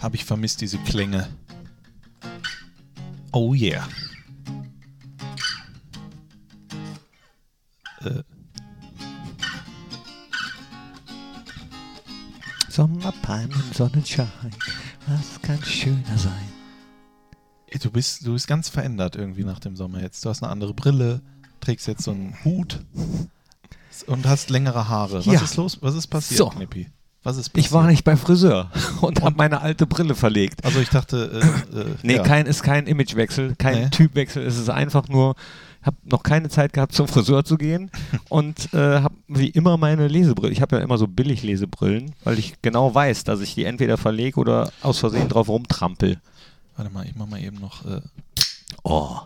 habe ich vermisst, diese Klänge. Oh yeah. Äh. Sommerpalmen, Sonnenschein, was kann schöner sein? Du bist, du bist ganz verändert irgendwie nach dem Sommer jetzt. Du hast eine andere Brille, trägst jetzt so einen Hut und hast längere Haare. Was Ja. ist los? Was ist passiert, So. Knippi? Was ist passiert? Ich war nicht beim Friseur und habe meine alte Brille verlegt. Also ich dachte, äh, äh, Nee, ja. kein, ist kein Imagewechsel, kein Nee. Typwechsel. Es ist einfach nur, habe noch keine Zeit gehabt, zum Friseur zu gehen und äh, habe wie immer meine Lesebrille. Ich habe ja immer so billig Lesebrillen, weil ich genau weiß, dass ich die entweder verlege oder aus Versehen drauf rumtrampel. Warte mal, ich mach mal eben noch. Äh, Oh,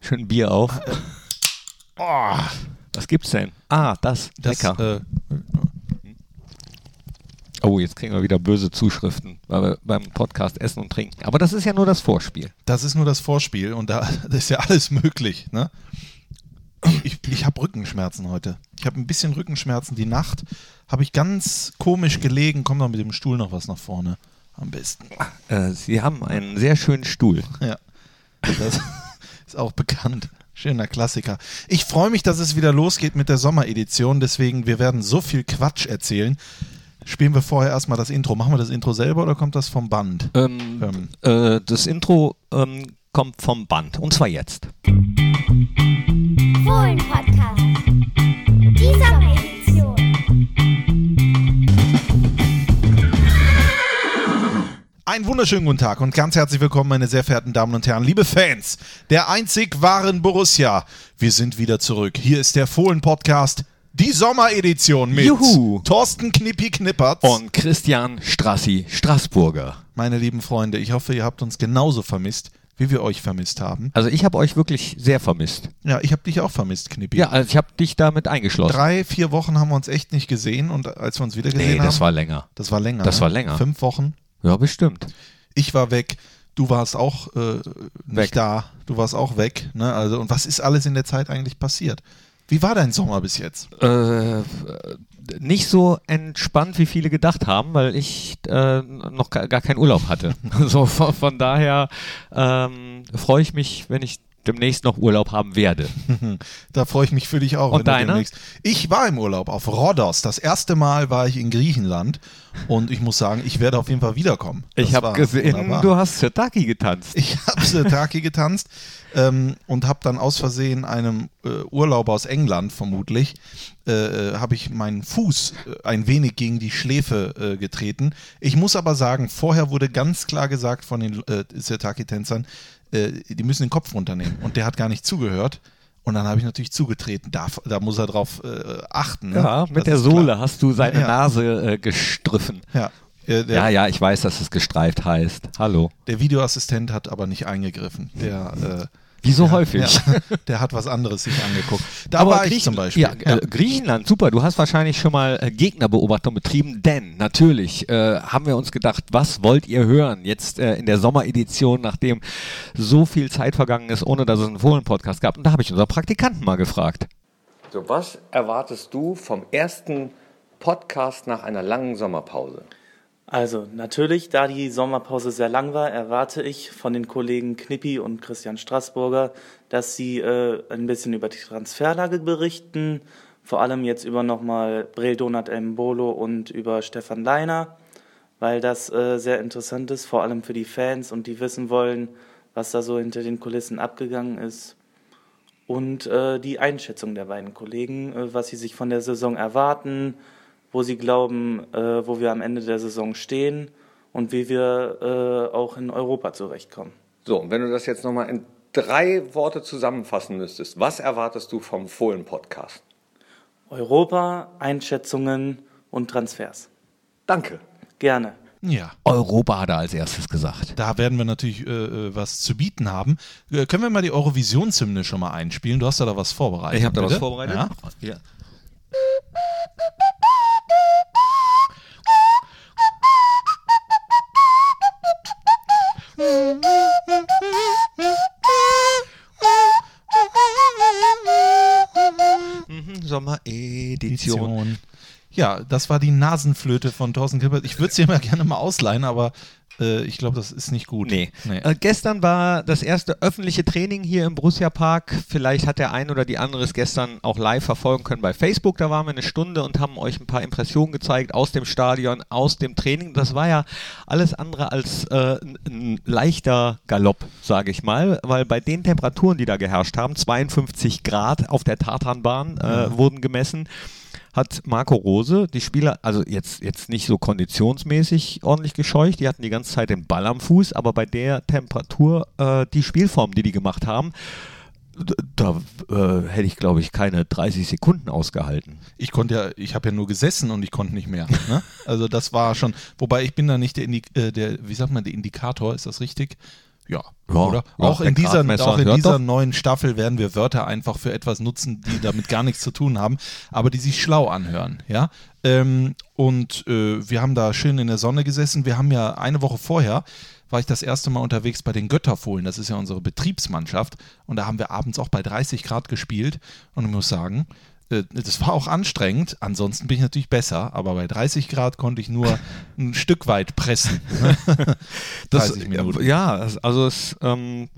schön Bier auf. oh, Was gibt's denn? Ah, das, das, lecker. Äh, Oh, jetzt kriegen wir wieder böse Zuschriften, weil wir beim Podcast essen und trinken. Aber das ist ja nur das Vorspiel. das ist nur das Vorspiel und da ist ja alles möglich. Ne? Ich, ich habe Rückenschmerzen heute. Ich habe ein bisschen Rückenschmerzen. Die Nacht habe ich ganz komisch gelegen. Komm doch mit dem Stuhl noch was nach vorne. Am besten. Äh, Sie haben einen sehr schönen Stuhl. Ja, das ist auch bekannt. Schöner Klassiker. Ich freue mich, dass es wieder losgeht mit der Sommeredition. Deswegen, wir werden so viel Quatsch erzählen. Spielen wir vorher erstmal das Intro. Machen wir das Intro selber oder kommt das vom Band? Ähm, Ähm. äh, das Intro ähm, kommt vom Band. Und zwar jetzt. Fohlen-Podcast. Die Sommeredition. Einen wunderschönen guten Tag und ganz herzlich willkommen, meine sehr verehrten Damen und Herren, liebe Fans der einzig wahren Borussia. Wir sind wieder zurück. Hier ist der Fohlen-Podcast, die Sommeredition mit Juhu. Thorsten Knippi Knippertz. Und Christian Strassi, Straßburger. meine lieben Freunde, ich hoffe, ihr habt uns genauso vermisst, wie wir euch vermisst haben. Also ich habe euch wirklich sehr vermisst. Ja, ich habe dich auch vermisst, Knippi. Ja, also ich habe dich damit eingeschlossen. Drei, vier Wochen haben wir uns echt nicht gesehen und als wir uns wieder gesehen nee, das haben, war länger. das war länger. das ne? war länger. Fünf Wochen. Ja, bestimmt. Ich war weg. Du warst auch äh, nicht Weg. da. Du warst auch weg. Ne? Also, und was ist alles in der Zeit eigentlich passiert? Wie war dein Sommer bis jetzt? Äh, nicht so entspannt, wie viele gedacht haben, weil ich äh, noch gar, keinen Urlaub hatte. so von, von daher ähm, freue ich mich, wenn ich demnächst noch Urlaub haben werde. Da freue ich mich für dich auch. Und demnächst- Ich war im Urlaub auf Rhodos. Das erste Mal war ich in Griechenland und ich muss sagen, ich werde auf jeden Fall wiederkommen. Das ich habe gesehen, wunderbar. du hast Sirtaki getanzt. Ich habe Sirtaki getanzt ähm, und habe dann aus Versehen einem äh, Urlauber aus England vermutlich, äh, äh, habe ich meinen Fuß äh, ein wenig gegen die Schläfe äh, getreten. Ich muss aber sagen, vorher wurde ganz klar gesagt von den äh, Sirtaki-Tänzern, äh, die müssen den Kopf runternehmen. Und der hat gar nicht zugehört. Und dann habe ich natürlich zugetreten. Da, da muss er drauf äh, achten. Ne? Ja, Das mit der ist Sohle klar. hast du seine Ja. Nase äh, gestriffen. Ja. Äh, der, Ja, ja, ich weiß, dass es gestreift heißt. Hallo. der Videoassistent hat aber nicht eingegriffen. Der äh, Wie so Ja, häufig. Ja, der hat was anderes sich angeguckt. Da war ich zum Beispiel. Ja, Äh, Griechenland, super. Du hast wahrscheinlich schon mal äh, Gegnerbeobachtung betrieben, denn natürlich äh, haben wir uns gedacht, was wollt ihr hören jetzt äh, in der Sommeredition, nachdem so viel Zeit vergangen ist, ohne dass es einen Fohlen-Podcast gab. Und da habe ich unseren Praktikanten mal gefragt. So, was erwartest du vom ersten Podcast nach einer langen Sommerpause? Also natürlich, da die Sommerpause sehr lang war, erwarte ich von den Kollegen Knippi und Christian Straßburger, dass sie äh, ein bisschen über die Transferlage berichten, vor allem jetzt über nochmal Brel Donat Mbolo und über Stefan Leiner, weil das äh, sehr interessant ist, vor allem für die Fans und die wissen wollen, was da so hinter den Kulissen abgegangen ist. Und äh, die Einschätzung der beiden Kollegen, äh, was sie sich von der Saison erwarten, wo sie glauben, äh, wo wir am Ende der Saison stehen und wie wir äh, auch in Europa zurechtkommen. So, und wenn du das jetzt nochmal in drei Worte zusammenfassen müsstest, was erwartest du vom Fohlen-Podcast? Europa, Einschätzungen und Transfers. Danke. Gerne. Ja, Europa hat er als erstes gesagt. da werden wir natürlich äh, äh, was zu bieten haben. Äh, können wir mal die Eurovisionshymne schon mal einspielen? Du hast ja da was vorbereitet. Ich habe da was bitte? vorbereitet. Ja? Ja. Sommeredition. Ja, das war die Nasenflöte von Thorsten Kippert. Ich würde dir mal gerne mal ausleihen, aber Äh, ich glaube, das ist nicht gut. Nee. Äh, gestern war das erste öffentliche Training hier im Borussia Park. Vielleicht hat der ein oder die andere es gestern auch live verfolgen können bei Facebook. Da waren wir eine Stunde und haben euch ein paar Impressionen gezeigt aus dem Stadion, aus dem Training. Das war ja alles andere als äh, ein, leichter Galopp, sage ich mal, weil bei den Temperaturen, die da geherrscht haben, 52 Grad auf der Tatanbahn äh, wurden gemessen hat Marco Rose die Spieler, also jetzt, jetzt nicht so konditionsmäßig ordentlich gescheucht, die hatten die ganze Zeit den Ball am Fuß, aber bei der Temperatur äh, die Spielform, die die gemacht haben, da äh, hätte ich, glaube ich, keine 30 Sekunden ausgehalten. Ich konnte ja, ich habe ja nur gesessen und ich konnte nicht mehr. Ne? Also das war schon, wobei ich bin da nicht der, Indi äh, der wie sagt man, der Indikator, ist das richtig? Ja, Ja, oder? ja, auch in dieser, auch in dieser neuen Staffel werden wir Wörter einfach für etwas nutzen, die damit gar nichts zu tun haben, aber die sich schlau anhören, ja. Ähm, und äh, wir haben da schön in der Sonne gesessen. Wir haben ja eine Woche vorher war ich das erste Mal unterwegs bei den Götterfohlen. Das ist ja unsere Betriebsmannschaft. Und da haben wir abends auch bei 30 Grad gespielt. Und ich muss sagen, das war auch anstrengend. Ansonsten bin ich natürlich besser. Aber bei 30 Grad konnte ich nur ein Stück weit pressen. 30 Minuten. Ja, also es ähm,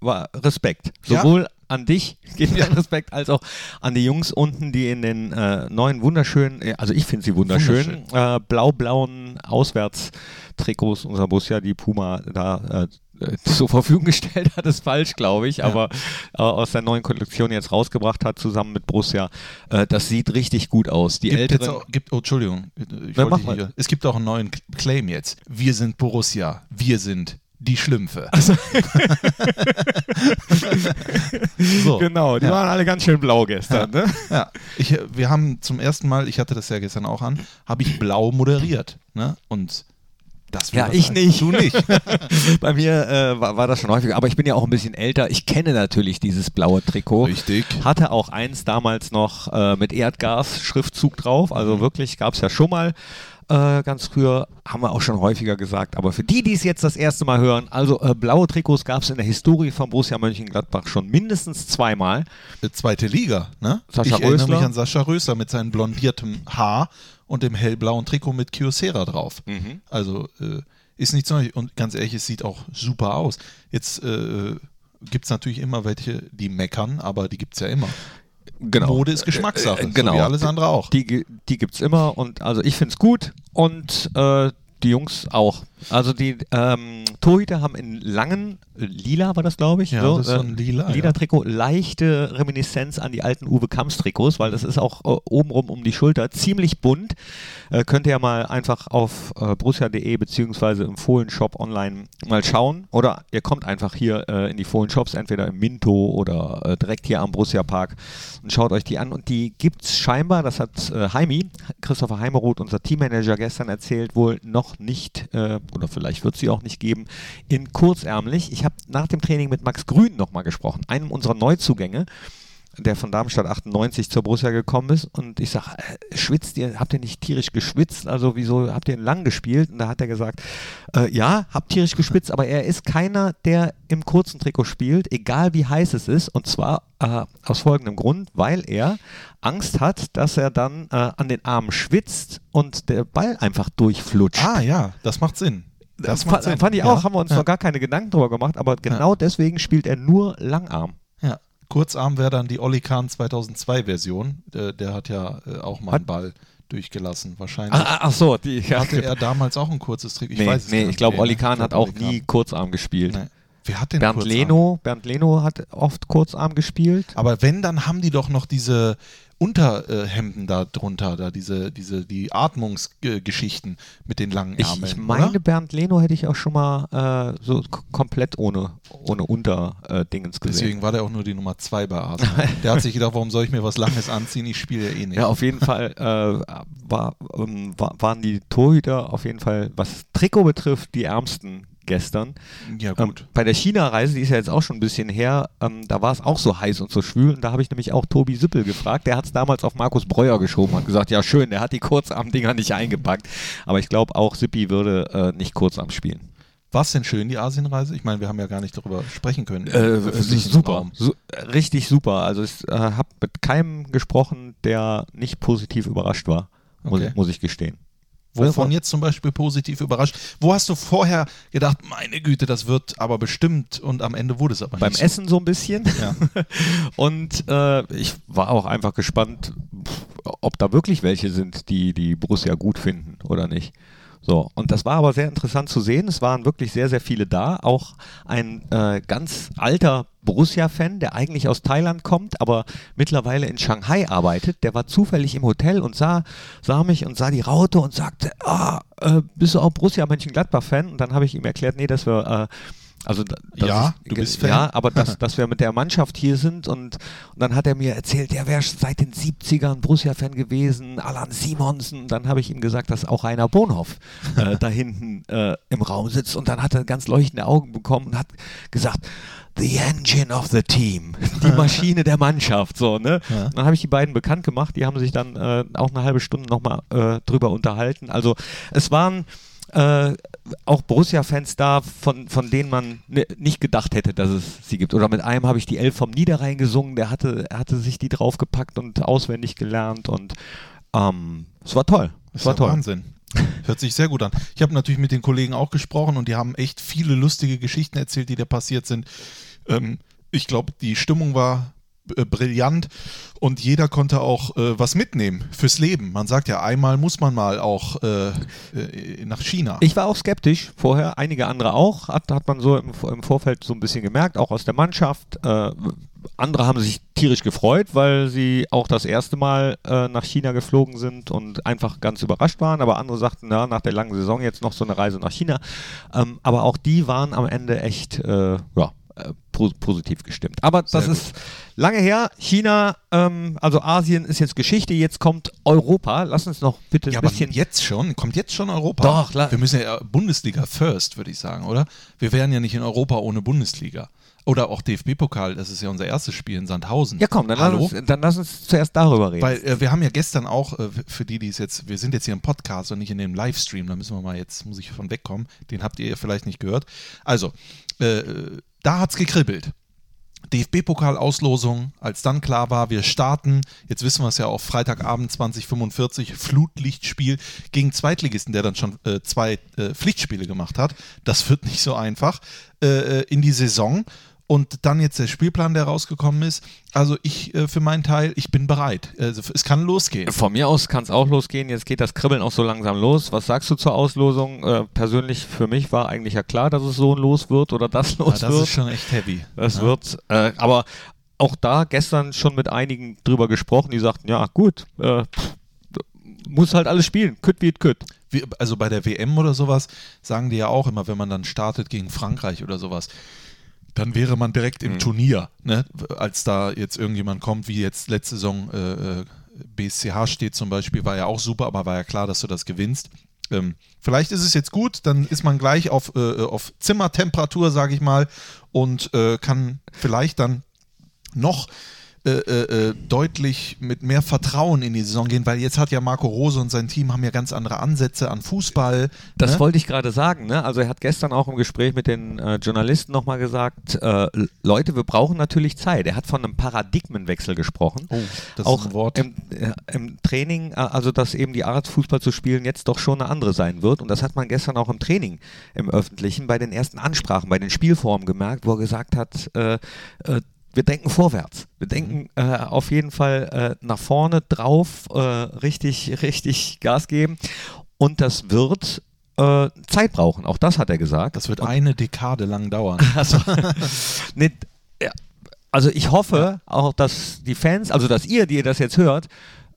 war Respekt. Ja. Sowohl an dich geht mir Respekt, als auch an die Jungs unten, die in den äh, neuen wunderschönen, äh, also ich finde sie wunderschön, äh, blau-blauen Auswärtstrikots unserer Borussia, die Puma da äh, äh, zur Verfügung gestellt hat, ist falsch, glaube ich, aber äh, aus der neuen Kollektion jetzt rausgebracht hat, zusammen mit Borussia. Äh, das sieht richtig gut aus. Die Gibt älteren. auch, gibt, oh, Entschuldigung. Ich Ja, wollte hier, es gibt auch einen neuen Claim jetzt. Wir sind Borussia. Wir sind die Schlümpfe. so. Genau, die Ja. waren alle ganz schön blau gestern. Ne? Ja, ich, äh, wir haben zum ersten Mal, ich hatte das ja gestern auch an, habe ich blau moderiert. Ne? Und das Ja, ich heißen. nicht. Du nicht. Bei mir äh, war, war das schon häufiger, aber ich bin ja auch ein bisschen älter. Ich kenne natürlich dieses blaue Trikot. Richtig. Hatte auch eins damals noch äh, mit Erdgas-Schriftzug drauf. Mhm. Also wirklich gab es ja schon mal. Äh, ganz früher haben wir auch schon häufiger gesagt, aber für die, die es jetzt das erste Mal hören, also äh, blaue Trikots gab es in der Historie von Borussia Mönchengladbach schon mindestens zweimal. Äh, Zweite Liga, ne? Sascha ich erinnere Rösler. mich an Sascha Rösler mit seinem blondiertem Haar und dem hellblauen Trikot mit Kyocera drauf. Mhm. Also äh, ist nichts Neues. Und ganz ehrlich, es sieht auch super aus. Jetzt äh, gibt es natürlich immer welche, die meckern, aber die gibt es ja immer. Genau. Mode ist Geschmackssache, Äh, genau. so wie alles andere auch. Die, die gibt es immer und also ich finde es gut und äh, die Jungs auch. Also die ähm, Torhüter haben in langen, äh, lila war das glaube ich, Ja, so, das ist so ein lila, lila ja. Trikot, leichte Reminiszenz an die alten Uwe Kamps Trikots, weil das ist auch äh, obenrum um die Schulter ziemlich bunt. Äh, könnt ihr ja mal einfach auf äh, borussia.de beziehungsweise im Fohlenshop online mal schauen oder ihr kommt einfach hier äh, in die Fohlen-Shops, entweder im Minto oder äh, direkt hier am Borussia Park und schaut euch die an und die gibt's scheinbar, das hat äh, Heimi, Christopher Heimeroth, unser Teammanager gestern erzählt, wohl noch nicht äh, oder vielleicht wird sie auch nicht geben, in kurzärmlich. Ich habe nach dem Training mit Max Grün nochmal gesprochen, einem unserer Neuzugänge der von Darmstadt 98 zur Borussia gekommen ist und ich sage, äh, schwitzt ihr, habt ihr nicht tierisch geschwitzt? Also wieso habt ihr lang gespielt? Und da hat er gesagt, äh, ja, hab tierisch geschwitzt, aber er ist keiner, der im kurzen Trikot spielt, egal wie heiß es ist und zwar äh, aus folgendem Grund, weil er Angst hat, dass er dann äh, an den Armen schwitzt und der Ball einfach durchflutscht. Ah ja, das macht Sinn. Das macht Sinn. fand ich ja. auch, haben wir uns ja. noch gar keine Gedanken drüber gemacht, aber genau deswegen spielt er nur Langarm. Kurzarm wäre dann die Olli Kahn 2002 Version. Der, der hat ja äh, auch mal einen Ball durchgelassen. Wahrscheinlich Ah, ach so, die ja, hatte er damals auch ein kurzes Trick. Ich nee, weiß es nee, gar ich glaube, nicht. Olli Kahn hat auch Olli nie Kahn. Kurzarm gespielt. Nee. Wer hat denn Bernd Kurzarm? Leno, Bernd Leno hat oft Kurzarm gespielt. Aber wenn, dann haben die doch noch diese Unterhemden da drunter, da diese, diese, die Atmungsgeschichten mit den langen Ich, Ärmeln. ich meine, oder? Bernd Leno hätte ich auch schon mal äh, so komplett ohne, ohne Unterdingens gesehen. Deswegen war der auch nur die Nummer zwei bei Arsenal. der hat sich gedacht, warum soll ich mir was Langes anziehen? Ich spiele ja eh nicht. Ja, auf jeden Fall äh, war, ähm, wa- waren die Torhüter auf jeden Fall, was Trikot betrifft, die ärmsten gestern. Ja, Ähm, gut. bei der China-Reise, die ist ja jetzt auch schon ein bisschen her, ähm, da war es auch so heiß und so schwül. Und da habe ich nämlich auch Tobi Sippel gefragt. Der hat es damals auf Markus Breuer geschoben und gesagt, ja schön, der hat die Kurzarm-Dinger nicht eingepackt. Aber ich glaube auch Sippi würde äh, nicht Kurzarm spielen. War es denn schön, die Asienreise? Ich meine, wir haben ja gar nicht darüber sprechen können. Äh, öffentlichen super. Su äh, richtig super. Also ich äh, habe mit keinem gesprochen, der nicht positiv überrascht war, muss, Okay. muss ich gestehen. Wovon jetzt zum Beispiel positiv überrascht? Wo hast du vorher gedacht, meine Güte, das wird aber bestimmt und am Ende wurde es aber Beim nicht Essen so ein bisschen. Ja. Und äh, ich war auch einfach gespannt, ob da wirklich welche sind, die die Borussia gut finden oder nicht. So, und das war aber sehr interessant zu sehen. Es waren wirklich sehr, sehr viele da. Auch ein äh, ganz alter Borussia-Fan, der eigentlich aus Thailand kommt, aber mittlerweile in Shanghai arbeitet. Der war zufällig im Hotel und sah, sah mich und sah die Raute und sagte, ah, äh, bist du auch Borussia Mönchengladbach-Fan? Und dann habe ich ihm erklärt, nee, dass wir äh, also Ja, ist- du bist Fan. Ja, aber dass, dass wir mit der Mannschaft hier sind und, und dann hat er mir erzählt, er wäre seit den 70ern Borussia-Fan gewesen, Alan Simonsen. Dann habe ich ihm gesagt, dass auch Rainer Bonhoff äh, da hinten äh, im Raum sitzt und dann hat er ganz leuchtende Augen bekommen und hat gesagt, The engine of the team, die Maschine der Mannschaft, so, ne? Ja. Dann habe ich die beiden bekannt gemacht, die haben sich dann äh, auch eine halbe Stunde nochmal äh, drüber unterhalten. Also es waren äh, auch Borussia-Fans da, von, von denen man ne, nicht gedacht hätte, dass es sie gibt. Oder mit einem habe ich die Elf vom Niederrhein gesungen, der hatte, er hatte sich die draufgepackt und auswendig gelernt und ähm, es war toll. Es war toll. Wahnsinn. Hört sich sehr gut an. Ich habe natürlich mit den Kollegen auch gesprochen und die haben echt viele lustige Geschichten erzählt, die da passiert sind. Ähm, ich glaube, die Stimmung war brillant und jeder konnte auch äh, was mitnehmen fürs Leben. Man sagt ja, einmal muss man mal auch äh, äh, nach China. Ich war auch skeptisch vorher, einige andere auch, hat, hat man so im, im Vorfeld so ein bisschen gemerkt, auch aus der Mannschaft. Äh, andere haben sich tierisch gefreut, weil sie auch das erste Mal äh, nach China geflogen sind und einfach ganz überrascht waren. Aber andere sagten, na, nach der langen Saison jetzt noch so eine Reise nach China. Ähm, aber auch die waren am Ende echt äh, ja, äh, po positiv gestimmt. Aber das Sehr ist lange her. China, ähm, also Asien ist jetzt Geschichte, jetzt kommt Europa. Lass uns noch bitte ja, ein aber bisschen. jetzt schon? Kommt jetzt schon Europa? Doch, klar. Wir müssen ja Bundesliga first, würde ich sagen, oder? Wir wären ja nicht in Europa ohne Bundesliga. Oder auch DFB-Pokal, das ist ja unser erstes Spiel in Sandhausen. Ja, komm, dann lass, Hallo? uns, dann lass uns zuerst darüber reden. Weil äh, wir haben ja gestern auch, äh, für die, die es jetzt, wir sind jetzt hier im Podcast und nicht in dem Livestream, da müssen wir mal jetzt, muss ich von wegkommen, den habt ihr vielleicht nicht gehört. Also, äh, da hat's gekribbelt. DFB-Pokal-Auslosung, als dann klar war, wir starten, jetzt wissen wir es ja auch, Freitagabend 2045, Flutlichtspiel gegen Zweitligisten, der dann schon äh, zwei äh, Pflichtspiele gemacht hat. Das wird nicht so einfach äh, äh, in die Saison. Und dann jetzt der Spielplan, der rausgekommen ist. Also ich äh, für meinen Teil, ich bin bereit. Also es kann losgehen. Von mir aus kann es auch losgehen. Jetzt geht das Kribbeln auch so langsam los. Was sagst du zur Auslosung? Äh, persönlich für mich war eigentlich ja klar, dass es so los wird oder das Ja, los das wird. ist schon echt heavy. das ja. wird. Äh, aber auch da gestern schon mit einigen drüber gesprochen, die sagten, ja gut, äh, muss halt alles spielen. Kütt wie kütt. Wie, also bei der WM oder sowas sagen die ja auch immer, wenn man dann startet gegen Frankreich oder sowas, dann wäre man direkt im Turnier, ne? als da jetzt irgendjemand kommt, wie jetzt letzte Saison äh, äh, BSCH steht zum Beispiel, war ja auch super, aber war ja klar, dass du das gewinnst. Ähm, vielleicht ist es jetzt gut, dann ist man gleich auf, äh, auf Zimmertemperatur, sage ich mal, und äh, kann vielleicht dann noch äh, äh, äh, deutlich mit mehr Vertrauen in die Saison gehen, weil jetzt hat ja Marco Rose und sein Team haben ja ganz andere Ansätze an Fußball. Das ne? wollte ich gerade sagen. Ne? Also er hat gestern auch im Gespräch mit den äh, Journalisten nochmal gesagt, äh, Leute, wir brauchen natürlich Zeit. Er hat von einem Paradigmenwechsel gesprochen. Oh, das auch ist ein Wort. Im, äh, im Training, äh, also dass eben die Art Fußball zu spielen jetzt doch schon eine andere sein wird. Und das hat man gestern auch im Training im Öffentlichen bei den ersten Ansprachen, bei den Spielformen gemerkt, wo er gesagt hat, wir denken vorwärts. Wir denken äh, auf jeden Fall äh, nach vorne drauf, äh, richtig, richtig Gas geben. Und das wird äh, Zeit brauchen. Auch das hat er gesagt. Das wird eine Dekade lang dauern. Also, nee, ja, also ich hoffe auch, dass die Fans, also dass ihr, die ihr das jetzt hört,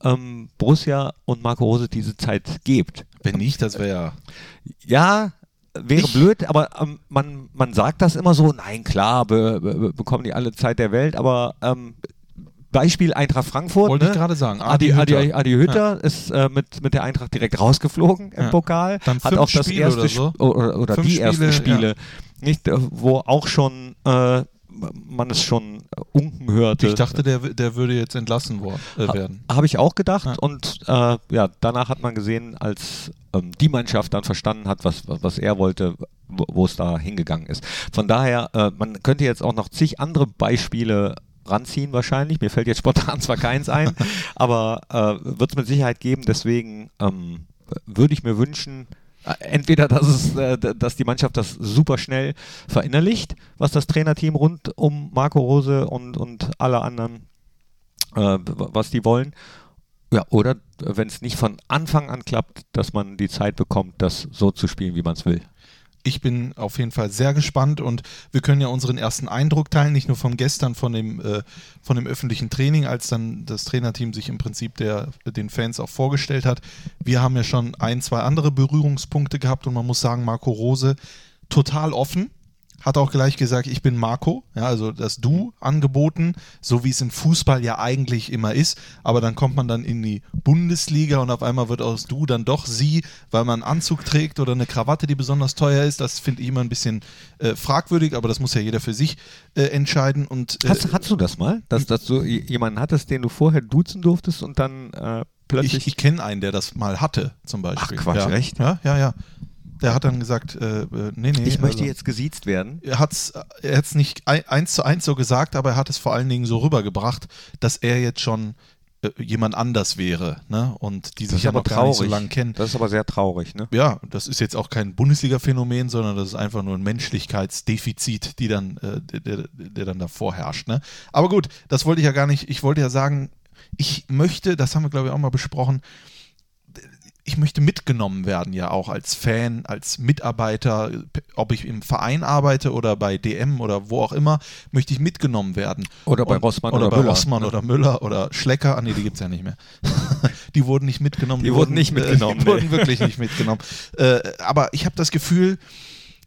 ähm, Borussia und Marco Rose diese Zeit gebt. Wenn nicht, das wäre ja. Ja, wäre Ich- blöd, aber ähm, man, man sagt das immer so, nein, klar, be, be, bekommen die alle Zeit der Welt, aber ähm, Beispiel Eintracht Frankfurt. Wollte ne? ich gerade sagen. Adi, Adi, Hütter. Adi Hütter ist äh, mit, mit der Eintracht direkt rausgeflogen im Ja. Pokal. Dann hat auch das Spiele erste oder so. Oder, oder die ersten Spiele, Spiele, nicht, wo auch schon äh, man es schon unken hörte. Ich dachte, der, der würde jetzt entlassen worden, äh, Ha- werden. Habe ich auch gedacht Ja. und äh, ja, danach hat man gesehen, als ähm, die Mannschaft dann verstanden hat, was, was, er wollte, wo es da hingegangen ist. Von daher, äh, man könnte jetzt auch noch zig andere Beispiele ranziehen wahrscheinlich. Mir fällt jetzt spontan zwar keins ein, aber äh, wird es mit Sicherheit geben. Deswegen, ähm, würde ich mir wünschen, entweder, dass, es, äh, dass die Mannschaft das super schnell verinnerlicht, was das Trainerteam rund um Marco Rose und, und alle anderen, äh, was die wollen. Ja, oder wenn es nicht von Anfang an klappt, dass man die Zeit bekommt, das so zu spielen, wie man es will. Ich bin auf jeden Fall sehr gespannt und wir können ja unseren ersten Eindruck teilen, nicht nur von gestern, von dem, äh, von dem öffentlichen Training, als dann das Trainerteam sich im Prinzip der, den Fans auch vorgestellt hat. Wir haben ja schon ein, zwei andere Berührungspunkte gehabt und man muss sagen, Marco Rose total offen. Hat auch gleich gesagt, ich bin Marco, ja, also das Du angeboten, so wie es im Fußball ja eigentlich immer ist. Aber dann kommt man dann in die Bundesliga und auf einmal wird aus Du dann doch Sie, weil man einen Anzug trägt oder eine Krawatte, die besonders teuer ist. Das finde ich immer ein bisschen äh, fragwürdig, aber das muss ja jeder für sich äh, entscheiden. Und äh, Hast, hast du das mal, dass, dass du jemanden hattest, den du vorher duzen durftest und dann äh, plötzlich. ich, ich kenne einen, der das mal hatte, zum Beispiel. Ach, Quatsch, ja. echt? Ja, ja, ja. Der hat dann gesagt, äh, äh, nee, nee. ich möchte also- jetzt gesiezt werden. er hat es er hat's nicht ein- eins zu eins so gesagt, aber er hat es vor allen Dingen so rübergebracht, dass er jetzt schon äh, jemand anders wäre, ne? Und die Das sich aber noch gar nicht so traurig. lange kennen. Das ist aber sehr traurig, ne? Ja, das ist jetzt auch kein Bundesliga-Phänomen, sondern das ist einfach nur ein Menschlichkeitsdefizit, die dann, äh, der, der, der dann davor herrscht. Ne? Aber gut, das wollte ich ja gar nicht. Ich wollte ja sagen, ich möchte, das haben wir glaube ich auch mal besprochen, ich möchte mitgenommen werden, ja auch als Fan, als Mitarbeiter, ob ich im Verein arbeite oder bei DM oder wo auch immer, möchte ich mitgenommen werden. Oder bei Und- Rossmann oder, oder bei Müller, Rossmann oder Müller oder Schlecker. Ah, nee, die gibt es ja nicht mehr. die wurden nicht mitgenommen. Die wurden nicht mitgenommen, Die nee. wurden wirklich nicht mitgenommen. Äh, aber ich habe das Gefühl,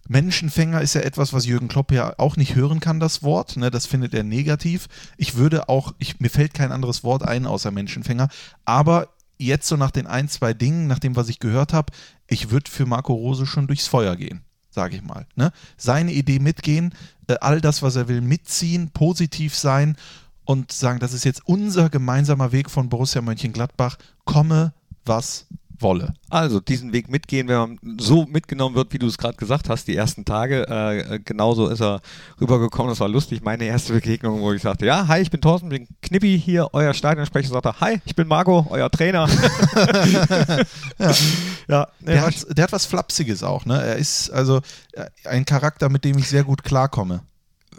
Menschenfänger ist ja etwas, was Jürgen Klopp ja auch nicht hören kann, das Wort. Ne, das findet er negativ. Ich würde auch, ich, mir fällt kein anderes Wort ein außer Menschenfänger. Aber jetzt so nach den ein, zwei Dingen, nach dem, was ich gehört habe, ich würde für Marco Rose schon durchs Feuer gehen, sage ich mal. Ne? Seine Idee mitgehen, äh, all das, was er will, mitziehen, positiv sein und sagen, das ist jetzt unser gemeinsamer Weg von Borussia Mönchengladbach. Komme, was wolle. Also diesen Weg mitgehen, wenn man so mitgenommen wird, wie du es gerade gesagt hast, die ersten Tage. Äh, äh, genauso ist er rübergekommen. Das war lustig. Meine erste Begegnung, wo ich sagte, ja, hi, ich bin Thorsten, bin Knippi hier, euer Stadionsprecher. Sagte, hi, ich bin Marco, euer Trainer. ja, ja nee, Der hat, der hat was Flapsiges auch, ne? Er ist also äh, ein Charakter, mit dem ich sehr gut klarkomme.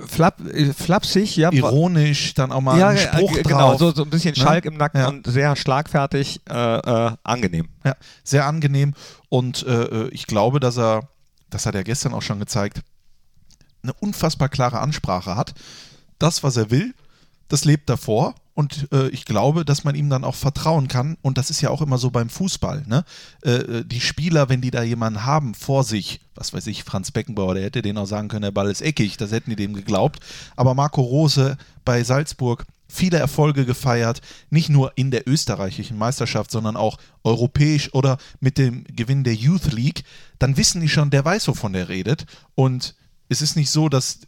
Flap, äh, flapsig, ja. Ironisch, dann auch mal ja, äh, Spruch drauf. genau, so, so ein bisschen Ne? Schalk im Nacken Ja. und sehr schlagfertig, äh, äh, angenehm. Ja, sehr angenehm und äh, ich glaube, dass er, das hat er gestern auch schon gezeigt, eine unfassbar klare Ansprache hat. Das, was er will, das lebt davor und äh, ich glaube, dass man ihm dann auch vertrauen kann und das ist ja auch immer so beim Fußball. Ne? Äh, äh, die Spieler, wenn die da jemanden haben vor sich, was weiß ich, Franz Beckenbauer, der hätte denen auch sagen können, der Ball ist eckig, das hätten die dem geglaubt. Aber Marco Rose bei Salzburg viele Erfolge gefeiert, nicht nur in der österreichischen Meisterschaft, sondern auch europäisch oder mit dem Gewinn der Youth League, dann wissen die schon, der weiß, wovon der redet. Und es ist nicht so, dass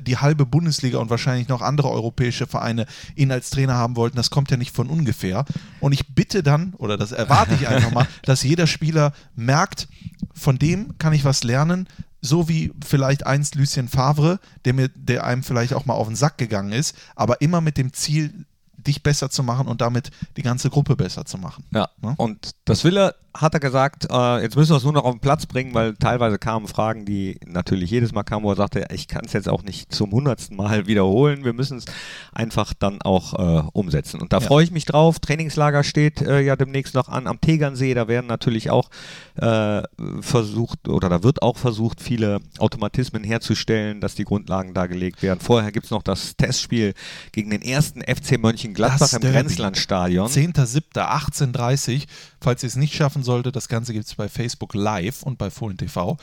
die halbe Bundesliga und wahrscheinlich noch andere europäische Vereine ihn als Trainer haben wollten. Das kommt ja nicht von ungefähr. Und ich bitte dann, oder das erwarte ich einfach mal, dass jeder Spieler merkt, von dem kann ich was lernen, so wie vielleicht einst Lucien Favre, der mir, der einem vielleicht auch mal auf den Sack gegangen ist, aber immer mit dem Ziel, dich besser zu machen und damit die ganze Gruppe besser zu machen. Ja, Ne? und das will er, hat er gesagt, äh, jetzt müssen wir es nur noch auf den Platz bringen, weil teilweise kamen Fragen, die natürlich jedes Mal kamen, wo er sagte, ich kann es jetzt auch nicht zum hundertsten Mal wiederholen, wir müssen es einfach dann auch äh, umsetzen. Und da Ja. freue ich mich drauf. Trainingslager steht äh, ja demnächst noch an am Tegernsee, da werden natürlich auch äh, versucht, oder da wird auch versucht, viele Automatismen herzustellen, dass die Grundlagen dargelegt werden. Vorher gibt es noch das Testspiel gegen den ersten FC Mönchengladbach Das im. Grenzlandstadion. 10.07.18.30 falls ihr es nicht schaffen solltet, das Ganze gibt es bei Facebook live und bei Fohlen TV.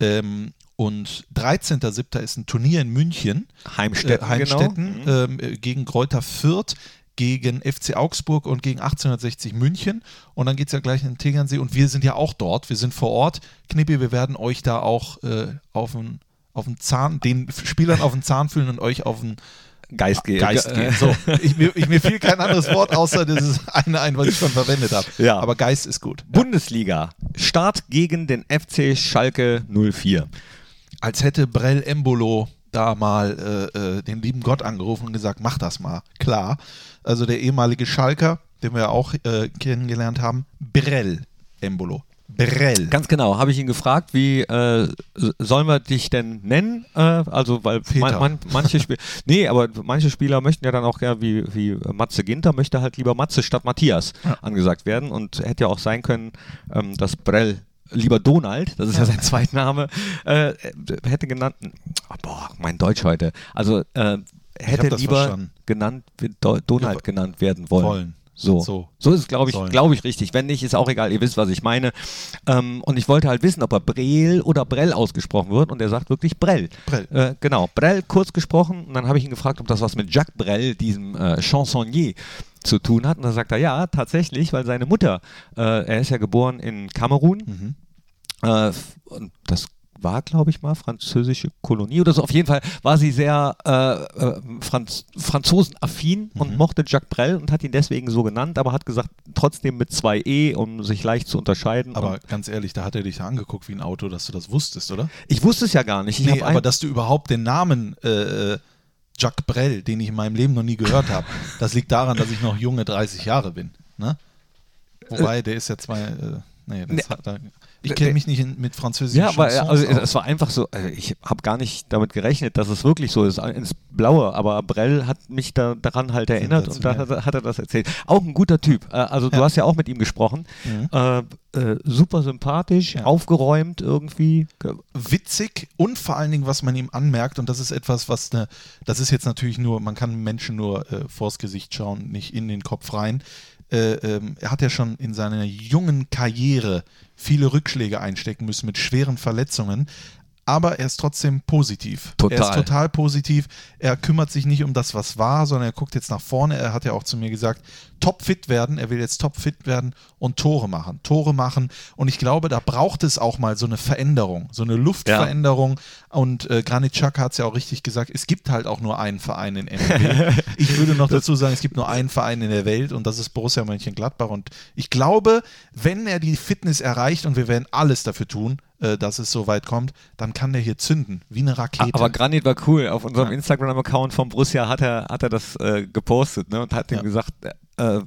Ähm, und 13.07. ist ein Turnier in München. Heimstetten, äh, Heimstetten genau. ähm, äh, gegen Kräuter Fürth, gegen FC Augsburg und gegen 1860 München. Und dann geht es ja gleich in den Tegernsee und wir sind ja auch dort. Wir sind vor Ort. Knippi, wir werden euch da auch äh, auf den auf den Zahn, den Spielern auf den Zahn fühlen und euch auf den Geist, ge Geist ge- gehen. So, ich, mir, ich, mir fiel kein anderes Wort außer dieses eine ein, was ich schon verwendet habe. Ja. Aber Geist ist gut. Bundesliga. Start gegen den FC Schalke 04. Als hätte Brell Embolo da mal äh, äh, den lieben Gott angerufen und gesagt, mach das mal. Klar. Also der ehemalige Schalker, den wir auch äh, kennengelernt haben, Brell Embolo. Brell. Ganz genau, habe ich ihn gefragt, wie äh, sollen wir dich denn nennen? Äh, also, weil man, man, manche Spieler, nee, aber manche Spieler möchten ja dann auch gerne, wie, wie Matze Ginter, möchte halt lieber Matze statt Matthias angesagt werden und hätte ja auch sein können, ähm, dass Brell lieber Donald, das ist ja, sein Zweitname, äh, hätte genannt, oh, boah, mein Deutsch heute, also äh, hätte lieber verstanden. genannt, Do Donald Ja, genannt werden wollen. wollen. So. So. so. ist es, glaube ich, glaube ich, richtig. Wenn nicht, ist auch egal. Ihr wisst, was ich meine. Ähm, und ich wollte halt wissen, ob er Brel oder Brell ausgesprochen wird. Und er sagt wirklich Brell. Brel. Äh, genau, Brell kurz gesprochen. Und dann habe ich ihn gefragt, ob das was mit Jacques Brel, diesem äh, Chansonnier, zu tun hat. Und dann sagt er, ja, tatsächlich, weil seine Mutter, äh, er ist ja geboren in Kamerun. Mhm. Äh, und das war, glaube ich mal, französische Kolonie oder so. Auf jeden Fall war sie sehr äh, äh, Franz franzosenaffin und mochte Jacques Brel und hat ihn deswegen so genannt, aber hat gesagt, trotzdem mit zwei E, um sich leicht zu unterscheiden. Aber ganz ehrlich, da hat er dich angeguckt wie ein Auto, dass du das wusstest, oder? ich wusste es ja gar nicht. Ich nee, aber dass du überhaupt den Namen äh, äh, Jacques Brel, den ich in meinem Leben noch nie gehört habe, das liegt daran, dass ich noch junge 30 Jahre bin. Ne? Wobei, der ist ja zwei. Äh, nee, das Nee. hat er, ich kenne mich nicht in, mit französischen Ja, aber Chansons also, aus. es war einfach so, äh, ich habe gar nicht damit gerechnet, dass es wirklich so ist, ins Blaue, aber Brell hat mich da, daran halt erinnert und da hat, er- hat er das erzählt. Auch ein guter Typ, äh, also du Ja. hast ja auch mit ihm gesprochen, äh, äh, super sympathisch, Ja. aufgeräumt irgendwie. witzig und vor allen Dingen, was man ihm anmerkt, und das ist etwas, was ne, das ist jetzt natürlich nur, man kann Menschen nur äh, vors Gesicht schauen, nicht in den Kopf rein. Äh, ähm, er hat ja schon in seiner jungen Karriere viele Rückschläge einstecken müssen mit schweren Verletzungen. Aber er ist trotzdem positiv. Total. Er ist total positiv. Er kümmert sich nicht um das, was war, sondern er guckt jetzt nach vorne. Er hat ja auch zu mir gesagt, topfit werden. Er will jetzt topfit werden und Tore machen. Tore machen. Und ich glaube, da braucht es auch mal so eine Veränderung, so eine Luftveränderung. Und äh, Granit Xhaka hat es ja auch richtig gesagt, es gibt halt auch nur einen Verein in NRW. ich würde noch dazu sagen, es gibt nur einen Verein in der Welt und das ist Borussia Mönchengladbach. Und ich glaube, wenn er die Fitness erreicht und wir werden alles dafür tun, äh, dass es so weit kommt, dann kann der hier zünden, wie eine Rakete. Aber Granit war cool. Auf unserem Ja. Instagram-Account von Borussia hat er, hat er das äh, gepostet ne, und hat ihm Ja. gesagt, äh,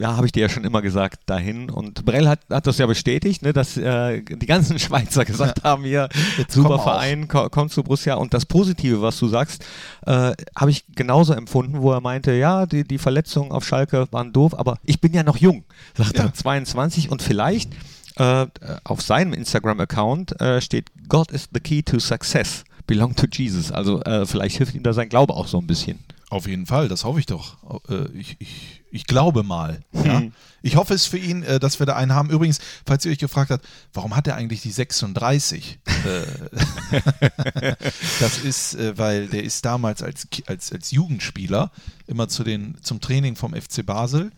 ja, habe ich dir ja schon immer gesagt, dahin. Und Brell hat, hat das ja bestätigt, ne, dass äh, die ganzen Schweizer gesagt haben, hier, super komm. Verein, ko kommt zu Borussia. Und das Positive, was du sagst, äh, habe ich genauso empfunden, wo er meinte, ja, die, die Verletzungen auf Schalke waren doof, aber ich bin ja noch jung, sagt Ja. er, 22 und vielleicht äh, auf seinem Instagram-Account äh, steht God is the key to success. Belong to Jesus. Also äh, vielleicht hilft ihm da sein Glaube auch so ein bisschen. Auf jeden Fall, das hoffe ich doch. Äh, Ich, ich, ich glaube mal. Ja? Hm. Ich hoffe es für ihn, äh, dass wir da einen haben. Übrigens, falls ihr euch gefragt habt, warum hat er eigentlich die 36? Äh, das ist, äh, weil der ist damals als, als, als Jugendspieler immer zu den, zum Training vom FC Basel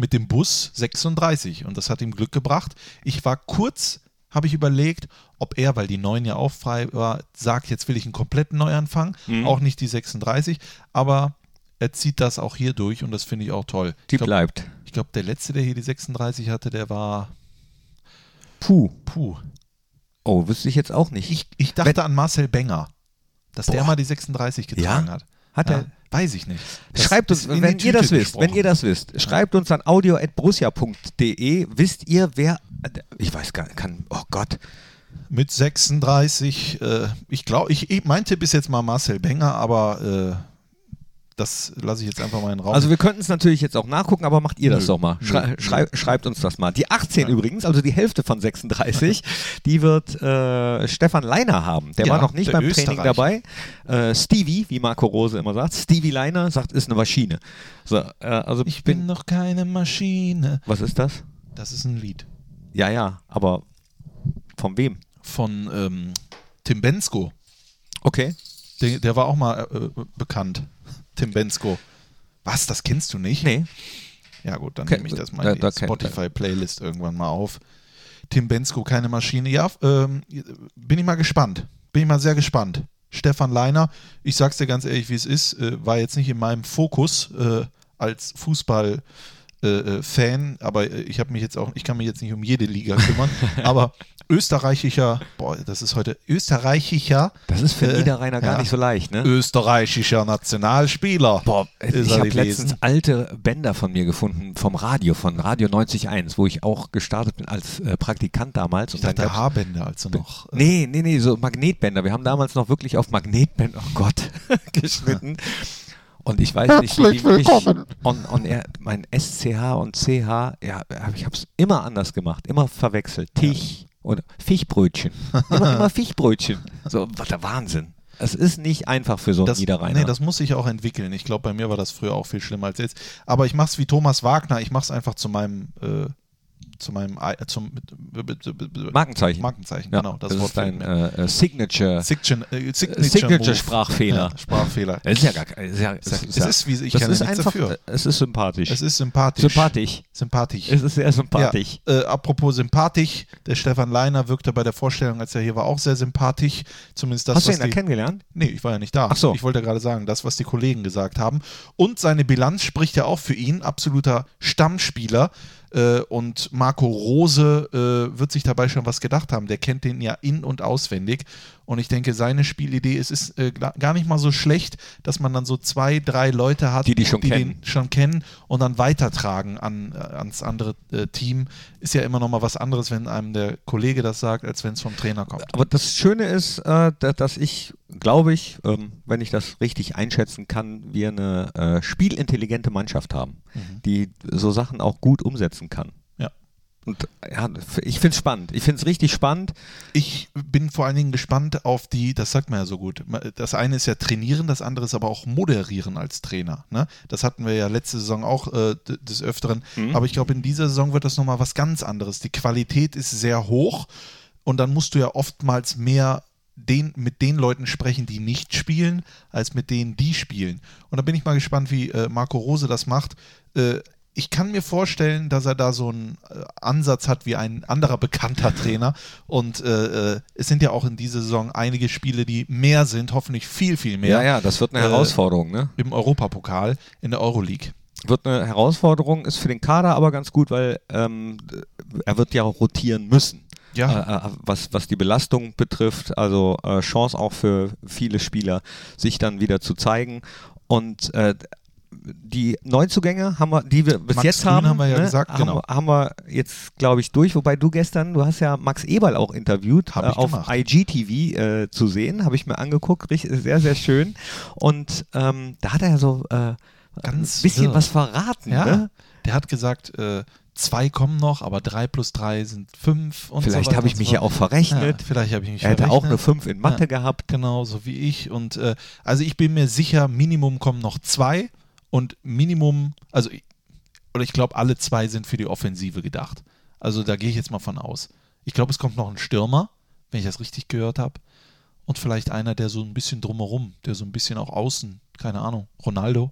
mit dem Bus 36 und das hat ihm Glück gebracht. Ich war kurz, habe ich überlegt, ob er, weil die 9 ja auch frei war, sagt, jetzt will ich einen kompletten Neuanfang, Mhm. auch nicht die 36, aber er zieht das auch hier durch und das finde ich auch toll. Die ich glaube, bleibt. glaub, der letzte, der hier die 36 hatte, der war, Puh. puh, Oh, wüsste ich jetzt auch nicht. ich, ich dachte an Marcel Benger, dass der Boah. mal die 36 getragen Ja? hat. Hat ja, er? Weiß ich nicht. Das Schreibt uns, wenn ihr das wisst, wenn ihr das wisst, schreibt uns an audio.borussia.de. Wisst ihr, wer, ich weiß gar nicht, kann, oh Gott, Mit 36, äh, ich glaube, ich, ich mein Tipp ist jetzt mal Marcel Benger, aber äh, das lasse ich jetzt einfach mal in den Raum. Also wir könnten es natürlich jetzt auch nachgucken, aber macht ihr das Nö, doch mal. Schrei schrei schreibt uns das mal. Die 18 übrigens, also die Hälfte von 36, die wird äh, Stefan Leiner haben. Der Ja, war noch nicht beim Training dabei. Äh, Stevie, wie Marco Rose immer sagt, Stevie Leiner sagt, ist eine Maschine. So, äh, also ich bin noch keine Maschine. Was ist das? Das ist ein Lied Ja, ja, aber von wem? von ähm, Tim Bensko. Okay. Der, der war auch mal äh, bekannt. Tim Bensko. Was, das kennst du nicht? Nee. Ja gut, dann nehme ich das mal da- in die Spotify-Playlist irgendwann mal auf. Tim Bensko, keine Maschine. Ja, ähm, bin ich mal gespannt. Bin ich mal sehr gespannt. Stefan Leiner, ich sag's dir ganz ehrlich, wie es ist, äh, war jetzt nicht in meinem Fokus äh, als Fußball äh, äh, Fan, aber äh, ich habe mich jetzt auch, ich kann mich jetzt nicht um jede Liga kümmern, aber österreichischer, boah, das ist heute österreichischer, Das ist für Äh, Niederrheiner gar ja. nicht so leicht, ne? österreichischer Nationalspieler. Boah, ich habe letztens alte Bänder von mir gefunden, vom Radio, von Radio 90.1, wo ich auch gestartet bin als äh, Praktikant damals. Ich dachte, gab's- Haarbänder, also noch. äh, Nee, nee, nee, so Magnetbänder. Wir haben damals noch wirklich auf Magnetbänder, oh Gott, geschnitten. Und ich weiß nicht, wie ich on, on air, mein SCH und CH, ja, ich habe es immer anders gemacht, immer verwechselt. Tich oder Fischbrötchen. Immer, immer Fischbrötchen. So, was der Wahnsinn. Es ist nicht einfach für so einen Das, Niederrheiner. nee, das muss sich auch entwickeln. Ich glaube, bei mir war das früher auch viel schlimmer als jetzt. Aber ich mache es wie Thomas Wagner. Ich mache es einfach zu meinem, äh, zu meinem, Ei- äh, zum Markenzeichen. Markenzeichen, ja, genau. das, Wort ist dein äh, äh, Signature. Signature, äh, Signature, Signature Move. Sprachfehler. Ja, Sprachfehler. Das ist ja gar kein. Es ist, ja, Es ist wie- ich das kann ja ist einfach, dafür. Es ist sympathisch. Es ist sympathisch. sympathisch. Sympathisch. Es ist sehr sympathisch. Ja, äh, apropos sympathisch, der Stefan Leiner wirkte bei der Vorstellung, als er hier war, auch sehr sympathisch. Zumindest das, Hast du was ihn da kennengelernt? Nee, ich war ja nicht da. Ach so. Ich wollte gerade sagen, das, was die Kollegen gesagt haben. Und seine Bilanz spricht ja auch für ihn. Absoluter Stammspieler. Äh, und Marco Rose äh, wird sich dabei schon was gedacht haben. Der kennt den ja in- und auswendig. Und ich denke, seine Spielidee, es ist äh, gar nicht mal so schlecht, dass man dann so zwei, drei Leute hat, Die die schon kennen. den schon kennen und dann weitertragen an, äh, ans andere äh, Team. Ist ja immer noch mal was anderes, wenn einem der Kollege das sagt, als wenn es vom Trainer kommt. Aber das Schöne ist, äh, da- dass ich, glaube ich, ähm, wenn ich das richtig einschätzen kann, wir eine äh, spielintelligente Mannschaft haben, die so Sachen auch gut umsetzen kann. Ja. Und ja, ich finde es spannend. Ich finde es richtig spannend. Ich bin vor allen Dingen gespannt auf die, das sagt man ja so gut. Das eine ist ja trainieren, das andere ist aber auch moderieren als Trainer. Ne? Das hatten wir ja letzte Saison auch äh, des Öfteren. Aber ich glaube, in dieser Saison wird das nochmal was ganz anderes. Die Qualität ist sehr hoch und dann musst du ja oftmals mehr den, mit den Leuten sprechen, die nicht spielen, als mit denen, die spielen. Und da bin ich mal gespannt, wie äh, Marco Rose das macht. Äh, ich kann mir vorstellen, dass er da so einen äh, Ansatz hat wie ein anderer bekannter Trainer. Und äh, äh, es sind ja auch in dieser Saison einige Spiele, die mehr sind, hoffentlich viel, viel mehr. Ja, ja, das wird eine Äh, Herausforderung. Ne? Im Europapokal, in der Euroleague. Wird eine Herausforderung, ist für den Kader aber ganz gut, weil ähm, er wird ja auch rotieren müssen. Ja. Äh, äh, was, was die Belastung betrifft, also äh, Chance auch für viele Spieler, sich dann wieder zu zeigen. Und äh, die Neuzugänge haben wir, die wir bis Max jetzt Grün haben, haben wir ja ne, gesagt, haben, genau. haben wir jetzt, glaube ich, durch. Wobei du gestern, du hast ja Max Eberl auch interviewt, äh, auf gemacht. IGTV äh, zu sehen, habe ich mir angeguckt, richtig, sehr, sehr schön. Und ähm, da hat er ja so äh, Ganz ein bisschen wirr. was verraten. Ja, Ne? der hat gesagt, äh, zwei kommen noch, aber drei plus drei sind fünf. Und so Vielleicht weiter habe ich mich so ja auch verrechnet. Ja, vielleicht habe ich mich Er hätte auch eine 5 in Mathe Ja. gehabt. Genau, so wie ich. Und äh, also ich bin mir sicher, Minimum kommen noch zwei und Minimum, also ich- oder ich glaube, alle zwei sind für die Offensive gedacht. Also da gehe ich jetzt mal von aus. Ich glaube, es kommt noch ein Stürmer, wenn ich das richtig gehört habe. Und vielleicht einer, der so ein bisschen drumherum, der so ein bisschen auch außen, keine Ahnung, Ronaldo,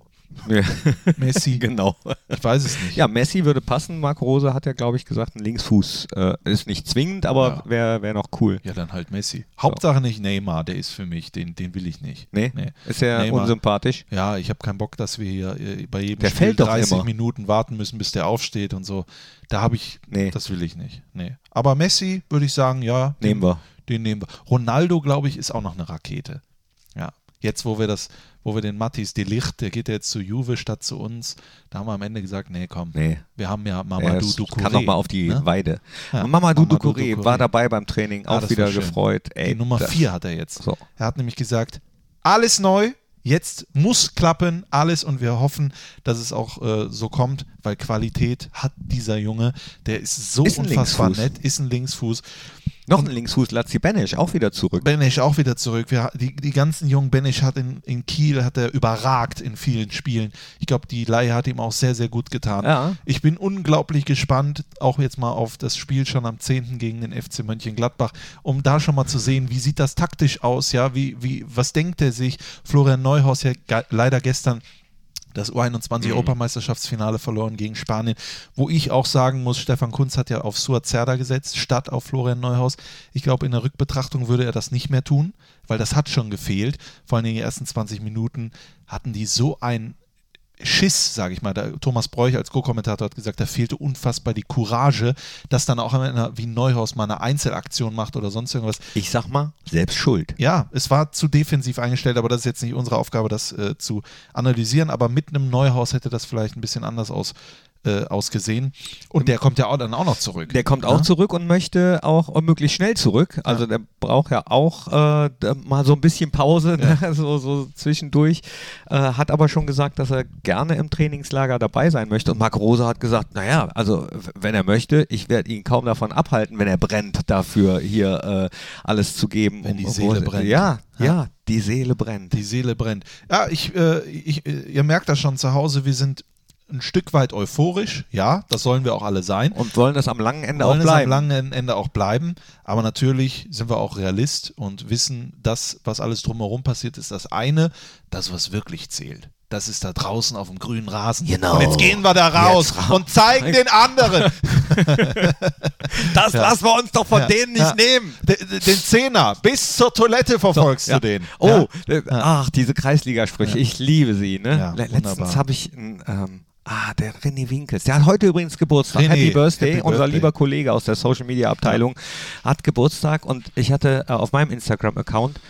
Ja. Messi, genau. ich weiß es nicht. Ja, Messi würde passen. Marco Rose hat ja, glaube ich, gesagt, ein Linksfuß äh, ist nicht zwingend, aber Ja. wäre wär noch cool. Ja, dann halt Messi. Hauptsache nicht Neymar, der ist für mich, den, den will ich nicht. Nee? Nee. Ist ja Neymar. unsympathisch. Ja, ich habe keinen Bock, dass wir hier äh, bei jedem Der Spiel fällt doch 30 immer. Minuten warten müssen, bis der aufsteht und so. Da habe ich, Nee. das will ich nicht. Nee. Aber Messi würde ich sagen, ja. den- Nehmen wir. Den nehmen wir. Ronaldo, glaube ich, ist auch noch eine Rakete. Ja. Jetzt, wo wir das, wo wir den Mattis Delicht, der geht ja jetzt zu Juve statt zu uns, da haben wir am Ende gesagt, nee, komm. Nee. Wir haben ja Mamadou ist- Ducouré. kann noch mal auf die ne? Weide. Ja, Mamadou Mamadou Ducouré Ducouré. war dabei beim Training, Ah, auch wieder gefreut. Ey, Die Nummer 4 hat er jetzt. So. Er hat nämlich gesagt, alles neu, jetzt muss klappen, alles und wir hoffen, dass es auch äh, so kommt, weil Qualität hat dieser Junge, der ist so Ist unfassbar nett, ist ein Linksfuß. Noch ein Linksfuß, Lazzi Benesch, auch wieder zurück. Benesch auch wieder zurück. Wir, die, die ganzen jungen Benesch hat in, in Kiel, hat er überragt in vielen Spielen. Ich glaube, die Leihe hat ihm auch sehr, sehr gut getan. Ja. Ich bin unglaublich gespannt, auch jetzt mal auf das Spiel schon am 10. gegen den FC Mönchengladbach, um da schon mal zu sehen, wie sieht das taktisch aus, ja, wie, wie, was denkt er sich? Florian Neuhaus ja leider gestern das U21-Europameisterschaftsfinale verloren gegen Spanien, wo ich auch sagen muss, Stefan Kunz hat ja auf Suat Zerda gesetzt, statt auf Florian Neuhaus. Ich glaube, in der Rückbetrachtung würde er das nicht mehr tun, weil das hat schon gefehlt. Vor allem in den ersten 20 Minuten hatten die so ein Schiss, sage ich mal. Der Thomas Bräuch als Co-Kommentator hat gesagt, da fehlte unfassbar die Courage, dass dann auch einer wie Neuhaus mal eine Einzelaktion macht oder sonst irgendwas. Ich sag mal, selbst schuld. Ja, es war zu defensiv eingestellt, aber das ist jetzt nicht unsere Aufgabe, das äh, zu analysieren. Aber mit einem Neuhaus hätte das vielleicht ein bisschen anders aus, äh, ausgesehen. Und der kommt ja auch dann auch noch zurück. Der kommt auch Ja? zurück und möchte auch möglichst schnell zurück. Also der braucht ja auch äh, mal so ein bisschen Pause, ne? so, so zwischendurch. Äh, hat aber schon gesagt, dass er gerne im Trainingslager dabei sein möchte. Und Marc Rose hat gesagt, naja, also wenn er möchte, ich werde ihn kaum davon abhalten, wenn er brennt, dafür hier äh, alles zu geben. Wenn die Um- Seele wo- brennt. Ja, ja, Ja. die Seele brennt. Die Seele brennt. Ja, ich, äh, ich, äh, ihr merkt das schon zu Hause, wir sind ein Stück weit euphorisch. Ja, das sollen wir auch alle sein. Und wollen das am langen Ende auch wollen es am bleiben. langen Ende auch bleiben. Aber natürlich sind wir auch Realist und wissen, das, was alles drumherum passiert, ist das eine, das, was wirklich zählt. Das ist da draußen auf dem grünen Rasen. Genau. Und jetzt gehen wir da raus ra- und zeigen den anderen das lassen wir uns doch von Ja, denen nicht ja. nehmen. den, den Zehner. Bis zur Toilette verfolgst Ja. du den. Oh, Ja. äh, ach, diese Kreisligasprüche, ich liebe sie. Ne? Ja, Le- Letztens habe ich ein, ähm, Ah, der René Winkels. Der hat heute übrigens Geburtstag. René, Happy Birthday. Happy Unser Birthday. lieber Kollege aus der Social Media Abteilung hat Geburtstag und ich hatte äh, auf meinem Instagram-Account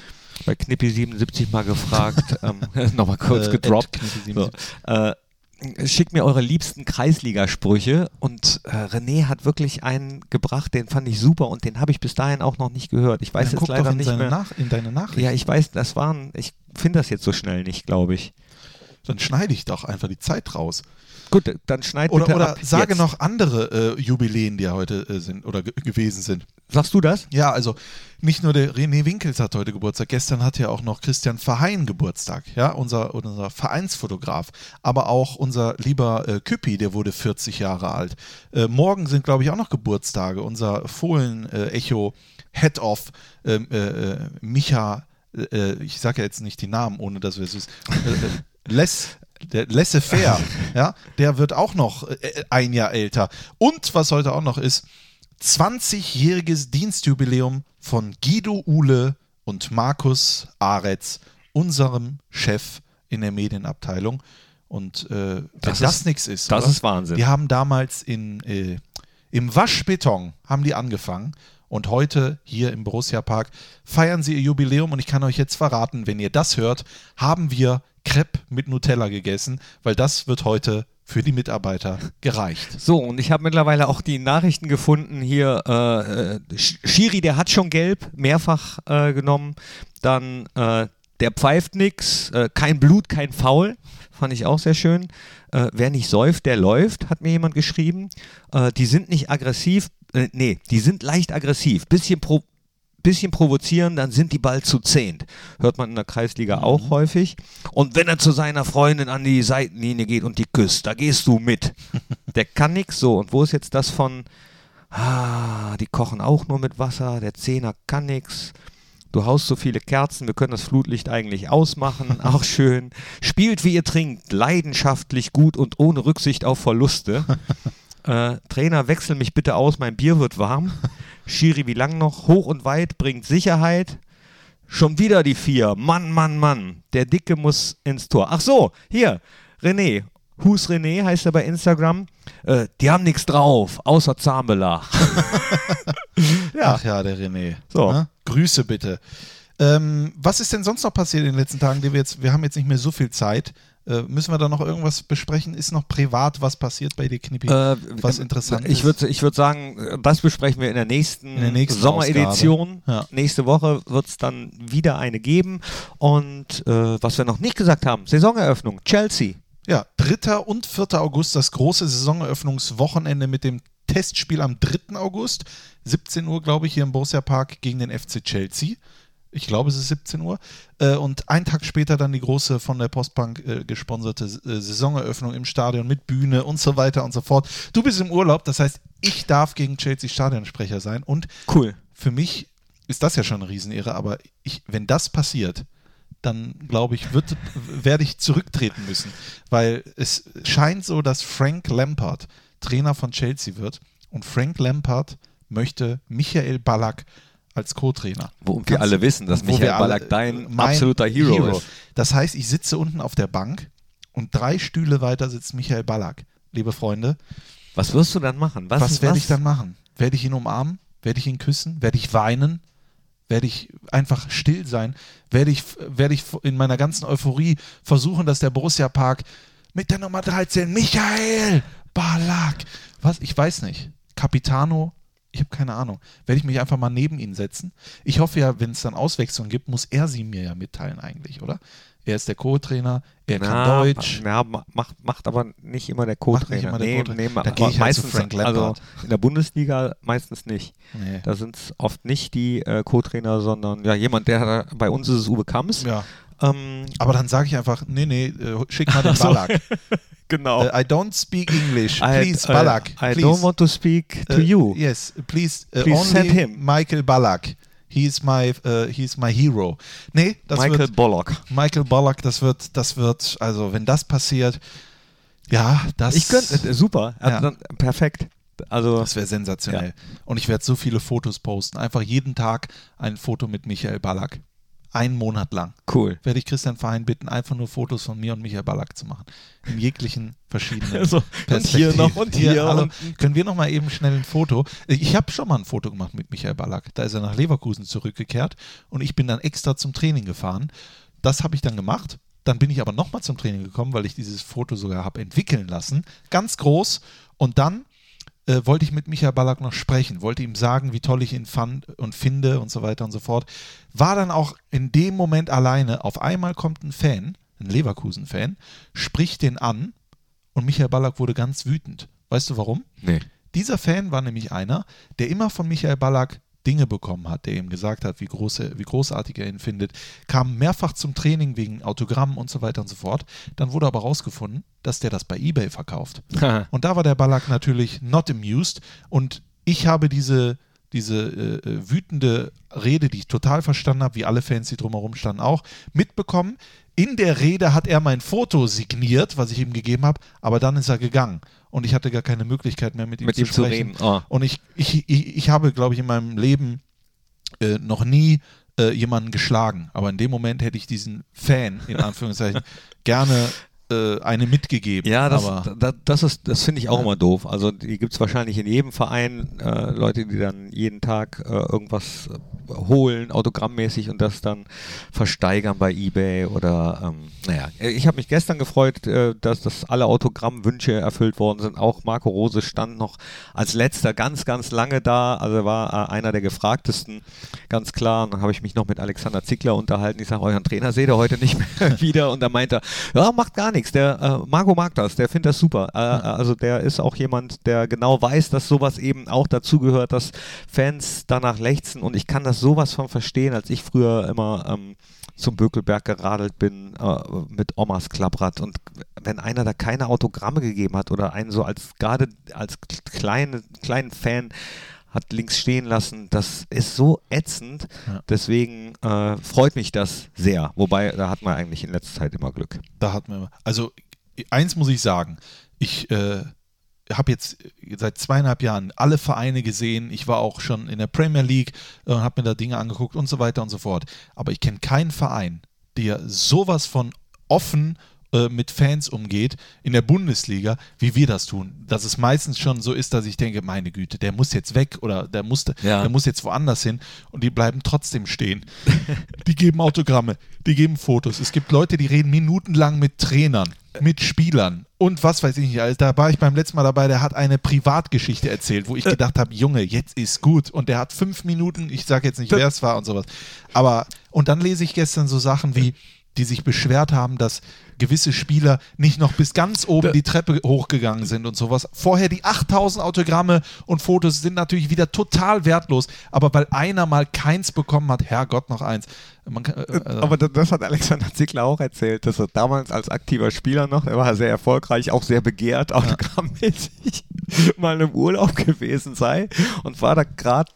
bei Knippi77 mal gefragt, ähm, nochmal kurz Äh, gedroppt. at Knippi77. So, äh, schickt mir eure liebsten Kreisligasprüche und äh, René hat wirklich einen gebracht, den fand ich super und den habe ich bis dahin auch noch nicht gehört. Ich weiß Dann jetzt leider nicht mehr. Nach in deine Nachricht. Ja, ich weiß, das waren, ich finde das jetzt so schnell nicht, glaube ich. Dann schneide ich doch einfach die Zeit raus. Gut, dann schneid Oder, bitte oder ab sage jetzt. noch andere äh, Jubiläen, die ja heute äh, sind oder ge gewesen sind. Sagst du das? Ja, also nicht nur der René Winkels hat heute Geburtstag, gestern hat ja auch noch Christian Verheyen Geburtstag, ja, unser, unser Vereinsfotograf, aber auch unser lieber äh, Küppi, der wurde 40 Jahre alt. Äh, morgen sind, glaube ich, auch noch Geburtstage. Unser Fohlen-Echo Head-Off, ähm, äh, äh, Micha, äh, ich sage ja jetzt nicht die Namen, ohne dass wir es wissen, äh, äh, Les, der Laissez-faire, ja, der wird auch noch äh, ein Jahr älter. Und was heute auch noch ist, 20-jähriges Dienstjubiläum von Guido Uhle und Markus Aretz, unserem Chef in der Medienabteilung. Und äh, wenn Das das, ist- nichts ist, das oder? ist Wahnsinn. Die haben damals in, äh, im Waschbeton haben die angefangen. Und heute hier im Borussia Park feiern sie ihr Jubiläum. Und ich kann euch jetzt verraten, wenn ihr das hört, haben wir Crepe mit Nutella gegessen, weil das wird heute für die Mitarbeiter gereicht. So, und ich habe mittlerweile auch die Nachrichten gefunden hier. Äh, äh, Sch- Schiri, der hat schon gelb, mehrfach äh, genommen. Dann äh, der pfeift nix, äh, kein Blut, kein Foul. Fand ich auch sehr schön. Äh, wer nicht säuft, der läuft, hat mir jemand geschrieben. Die sind nicht aggressiv. Äh, nee, die sind leicht aggressiv. Bisschen pro bisschen provozieren, dann sind die bald zu zehnt. Hört man in der Kreisliga auch häufig. Und wenn er zu seiner Freundin an die Seitenlinie geht und die küsst, da gehst du mit. Der kann nix so. Und wo ist jetzt das von, ah, die kochen auch nur mit Wasser, der Zehner kann nix. Du haust so viele Kerzen, wir können das Flutlicht eigentlich ausmachen, auch schön. Spielt wie ihr trinkt, leidenschaftlich gut und ohne Rücksicht auf Verluste. Äh, Trainer, wechsel mich bitte aus, mein Bier wird warm. Schiri, wie lang noch? Hoch und weit bringt Sicherheit. Schon wieder die vier. Mann, Mann, Mann. Der Dicke muss ins Tor. Ach so, hier, René. Hus René heißt er bei Instagram. Äh, die haben nichts drauf, außer Zahnbelag. ja. Ach ja, der René. So. Ne? Grüße bitte. Ähm, was ist denn sonst noch passiert in den letzten Tagen? Wir, jetzt, wir haben jetzt nicht mehr so viel Zeit. Äh, müssen wir da noch irgendwas besprechen? Ist noch privat was passiert bei dir, Knippi? Äh, was interessant ich ist? würd, Ich würde sagen, das besprechen wir in der nächsten, In der nächsten Sommeredition. Ja. Nächste Woche wird es dann wieder eine geben. Und äh, was wir noch nicht gesagt haben, Saisoneröffnung, Chelsea. Ja, 3. und 4. August, das große Saisoneröffnungswochenende mit dem Testspiel am 3. August, 17 Uhr, glaube ich, hier im Borussia Park gegen den FC Chelsea. Ich glaube, es ist 17 Uhr. Äh, und einen Tag später dann die große von der Postbank äh, gesponserte äh, Saisoneröffnung im Stadion mit Bühne und so weiter und so fort. Du bist im Urlaub, das heißt, ich darf gegen Chelsea Stadionsprecher sein. Und Cool. für mich ist das ja schon eine Riesenehre, aber ich, wenn das passiert, dann glaube ich, wird, werde ich zurücktreten müssen, weil es scheint so, dass Frank Lampard Trainer von Chelsea wird und Frank Lampard möchte Michael Ballack als Co-Trainer. Wo wir alle wissen, dass Michael Ballack dein absoluter Hero, ist. Das heißt, ich sitze unten auf der Bank und drei Stühle weiter sitzt Michael Ballack. Liebe Freunde, Was wirst du dann machen? Was, was, werde ich dann machen? Werde ich ihn umarmen? Werde ich ihn küssen? Werde ich weinen? Werde ich einfach still sein? Werde ich, werde ich in meiner ganzen Euphorie versuchen, dass der Borussia Park mit der Nummer 13, Michael Ballack, was? Ich weiß nicht. Capitano, ich habe keine Ahnung. Werde ich mich einfach mal neben ihn setzen? Ich hoffe ja, wenn es dann Auswechslung gibt, muss er sie mir ja mitteilen eigentlich, oder? Er ist der Co-Trainer, er kann Na, Deutsch. Ja, ma- macht, macht aber nicht immer der Co-Trainer. Nee, Co-Trainer. nee, Da gehe ich halt zu meistens, Frank also in der Bundesliga meistens nicht. Nee. Da sind es oft nicht die äh, Co-Trainer, sondern ja jemand, der bei uns ist es Uwe Kamms. Ja. Ähm, Aber dann sage ich einfach, nee, nee, äh, schick mal den. Ballack. genau. Äh, I don't speak English. I- Please, äh, Ballack. I please. don't want to speak to Uh, you. Yes, please, uh, Please only send him. Michael Ballack. He is my, uh, he is my hero. Nee, das Michael wird Bollock. Michael Ballack. Das wird, das wird, also wenn das passiert, ja, das, Ich könnte, super, also Ja. dann, perfekt. Also das wäre sensationell. Und ich werde so viele Fotos posten. Einfach jeden Tag ein Foto mit Michael Ballack. Einen Monat lang cool. werde ich Christian Verein bitten, einfach nur Fotos von mir und Michael Ballack zu machen. In jeglichen verschiedenen Also, und hier noch und hier hallo. und- Können wir noch mal eben schnell ein Foto? Ich habe schon mal ein Foto gemacht mit Michael Ballack. Da ist er nach Leverkusen zurückgekehrt und ich bin dann extra zum Training gefahren. Das habe ich dann gemacht. Dann bin ich aber noch mal zum Training gekommen, weil ich dieses Foto sogar habe entwickeln lassen. Ganz groß. Und dann äh, wollte ich mit Michael Ballack noch sprechen, wollte ihm sagen, wie toll ich ihn fand und finde und so weiter und so fort. War dann auch in dem Moment alleine. Auf einmal kommt ein Fan, ein Leverkusen-Fan, spricht den an und Michael Ballack wurde ganz wütend. Weißt du warum? Nee. Dieser Fan war nämlich einer, der immer von Michael Ballack Dinge bekommen hat, der ihm gesagt hat, wie, große, wie großartig er ihn findet, kam mehrfach zum Training wegen Autogrammen und so weiter und so fort. Dann wurde aber rausgefunden, dass der das bei eBay verkauft. Und da war der Ballack natürlich not amused. Und ich habe diese, diese äh, äh, wütende Rede, die ich total verstanden habe, wie alle Fans, die drumherum standen, auch mitbekommen. In der Rede hat er mein Foto signiert, was ich ihm gegeben habe, aber dann ist er gegangen. Und ich hatte gar keine Möglichkeit mehr mit ihm Mit zu ihm zu sprechen. reden. Oh. Und ich, ich, ich, ich habe, glaube ich, in meinem Leben äh, noch nie äh, jemanden geschlagen. Aber in dem Moment hätte ich diesen Fan, in Anführungszeichen, gerne äh, eine mitgegeben. Ja, das, aber, da, das ist, das finde ich auch immer doof. Also die gibt es wahrscheinlich in jedem Verein, äh, Leute, die dann jeden Tag äh, irgendwas äh, holen, autogrammmäßig und das dann versteigern bei Ebay oder ähm, naja. Ich habe mich gestern gefreut, äh, dass, dass alle Autogrammwünsche erfüllt worden sind. Auch Marco Rose stand noch als letzter ganz, ganz lange da. Also er war äh, einer der gefragtesten, ganz klar. Und dann habe ich mich noch mit Alexander Zickler unterhalten. Ich sage, euren Trainer seht ihr heute nicht mehr wieder. Und da meinte er, ja, macht gar nichts. Der äh, Marco mag das, der findet das super. Äh, also der ist auch jemand, der genau weiß, dass sowas eben auch dazugehört, dass Fans danach lechzen. Und ich kann das sowas von verstehen, als ich früher immer ähm, zum Bökelberg geradelt bin äh, mit Omas Klapprad und wenn einer da keine Autogramme gegeben hat oder einen so als gerade als kleine, kleinen Fan hat links stehen lassen, das ist so ätzend. Ja. Deswegen äh, freut mich das sehr. Wobei, da hat man eigentlich in letzter Zeit immer Glück. Da hat man, also eins muss ich sagen, ich äh, habe jetzt seit zweieinhalb Jahren alle Vereine gesehen. Ich war auch schon in der Premier League und habe mir da Dinge angeguckt und so weiter und so fort. Aber ich kenne keinen Verein, der sowas von offen äh, mit Fans umgeht in der Bundesliga, wie wir das tun. Dass es meistens schon so ist, dass ich denke, meine Güte, der muss jetzt weg oder der muss, Ja. der muss jetzt woanders hin und die bleiben trotzdem stehen. die geben Autogramme, die geben Fotos. Es gibt Leute, die reden minutenlang mit Trainern, mit Spielern und was weiß ich nicht. alles. Da war ich beim letzten Mal dabei, der hat eine Privatgeschichte erzählt, wo ich gedacht habe, Junge, jetzt ist gut. Und der hat fünf Minuten, ich sage jetzt nicht, wer es war und sowas. Aber, und dann lese ich gestern so Sachen wie, die sich beschwert haben, dass gewisse Spieler nicht noch bis ganz oben die Treppe hochgegangen sind und sowas. Vorher die 8000 Autogramme und Fotos sind natürlich wieder total wertlos, aber weil einer mal keins bekommen hat, Herrgott noch eins. Kann, äh, also- Aber das, hat Alexander Zickler auch erzählt, dass er damals als aktiver Spieler noch, er war sehr erfolgreich, auch sehr begehrt, autogrammmäßig, mal im Urlaub gewesen sei und war da gerade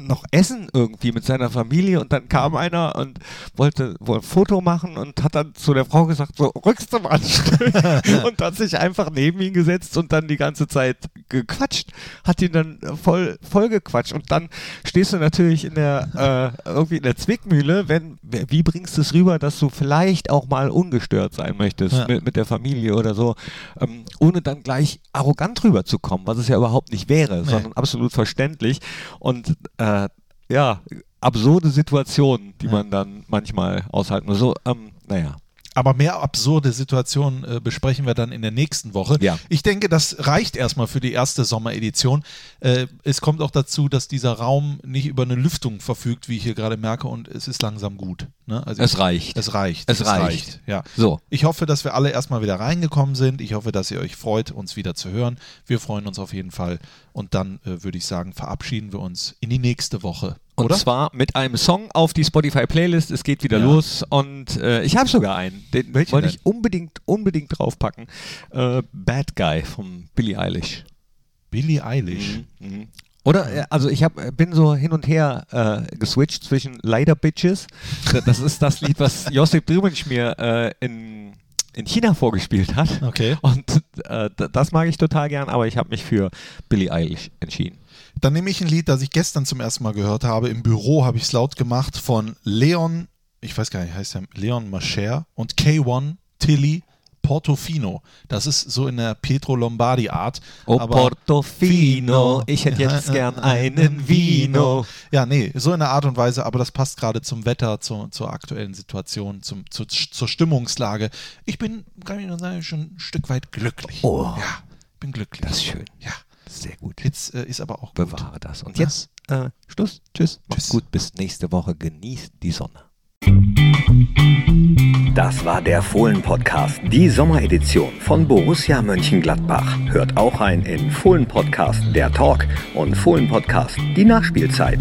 noch essen irgendwie mit seiner Familie und dann kam einer und wollte wohl ein Foto machen und hat dann zu der Frau gesagt, so rückst du mal und hat sich einfach neben ihn gesetzt und dann die ganze Zeit gequatscht, hat ihn dann voll, voll gequatscht. Und dann stehst du natürlich in der, äh, irgendwie in der Zwickmühle, wenn, wie bringst du es rüber, dass du vielleicht auch mal ungestört sein möchtest Ja. mit, mit der Familie oder so, ähm, ohne dann gleich arrogant rüberzukommen, was es ja überhaupt nicht wäre, sondern absolut verständlich. Und äh, ja, absurde Situationen, die man dann manchmal aushalten muss. So, ähm, naja. Aber mehr absurde Situationen äh, besprechen wir dann in der nächsten Woche. Ja. Ich denke, das reicht erstmal für die erste Sommeredition. Äh, es kommt auch dazu, dass dieser Raum nicht über eine Lüftung verfügt, wie ich hier gerade merke, und es ist langsam gut. Ne? Also Es reicht. Es reicht. Es reicht. Ja. So. Ich hoffe, dass wir alle erstmal wieder reingekommen sind. Ich hoffe, dass ihr euch freut, uns wieder zu hören. Wir freuen uns auf jeden Fall. Und dann äh, würde ich sagen, verabschieden wir uns in die nächste Woche. Und oder? zwar mit einem Song auf die Spotify-Playlist. Es geht wieder Ja. los und äh, ich habe sogar einen. Den Welchen wollte denn? ich unbedingt, unbedingt draufpacken. Äh, Bad Guy von Billie Eilish. Billie Eilish. Oder, äh, also ich hab, äh, bin so hin und her äh, geswitcht zwischen Leider Bitches. Da- Das ist das Lied, was Josip Drümensch mir äh, in, in China vorgespielt hat. Okay. Und äh, das mag ich total gern, aber ich habe mich für Billie Eilish entschieden. Dann nehme ich ein Lied, das ich gestern zum ersten Mal gehört habe. Im Büro habe ich es laut gemacht von Leon, ich weiß gar nicht, heißt er Leon Mascher und K1 Tilly Portofino. Das ist so in der Pietro Lombardi Art. Oh, aber Portofino, ich hätte jetzt gern einen Vino. Ja, nee, so in der Art und Weise, aber das passt gerade zum Wetter, zur, zur aktuellen Situation, zum, zu, zur Stimmungslage. Ich bin, kann ich nur sagen, schon ein Stück weit glücklich. Oh. Ja, bin glücklich. Das ist schön. Ja, Sehr gut. jetzt äh, ist aber auch gut. Bewahre das. Und jetzt äh, Schluss. Tschüss. Macht's Tschüss. gut. Bis nächste Woche. Genießt die Sonne. Das war der Fohlen-Podcast, die Sommeredition von Borussia Mönchengladbach. Hört auch rein in Fohlen-Podcast, der Talk und Fohlen-Podcast, die Nachspielzeit.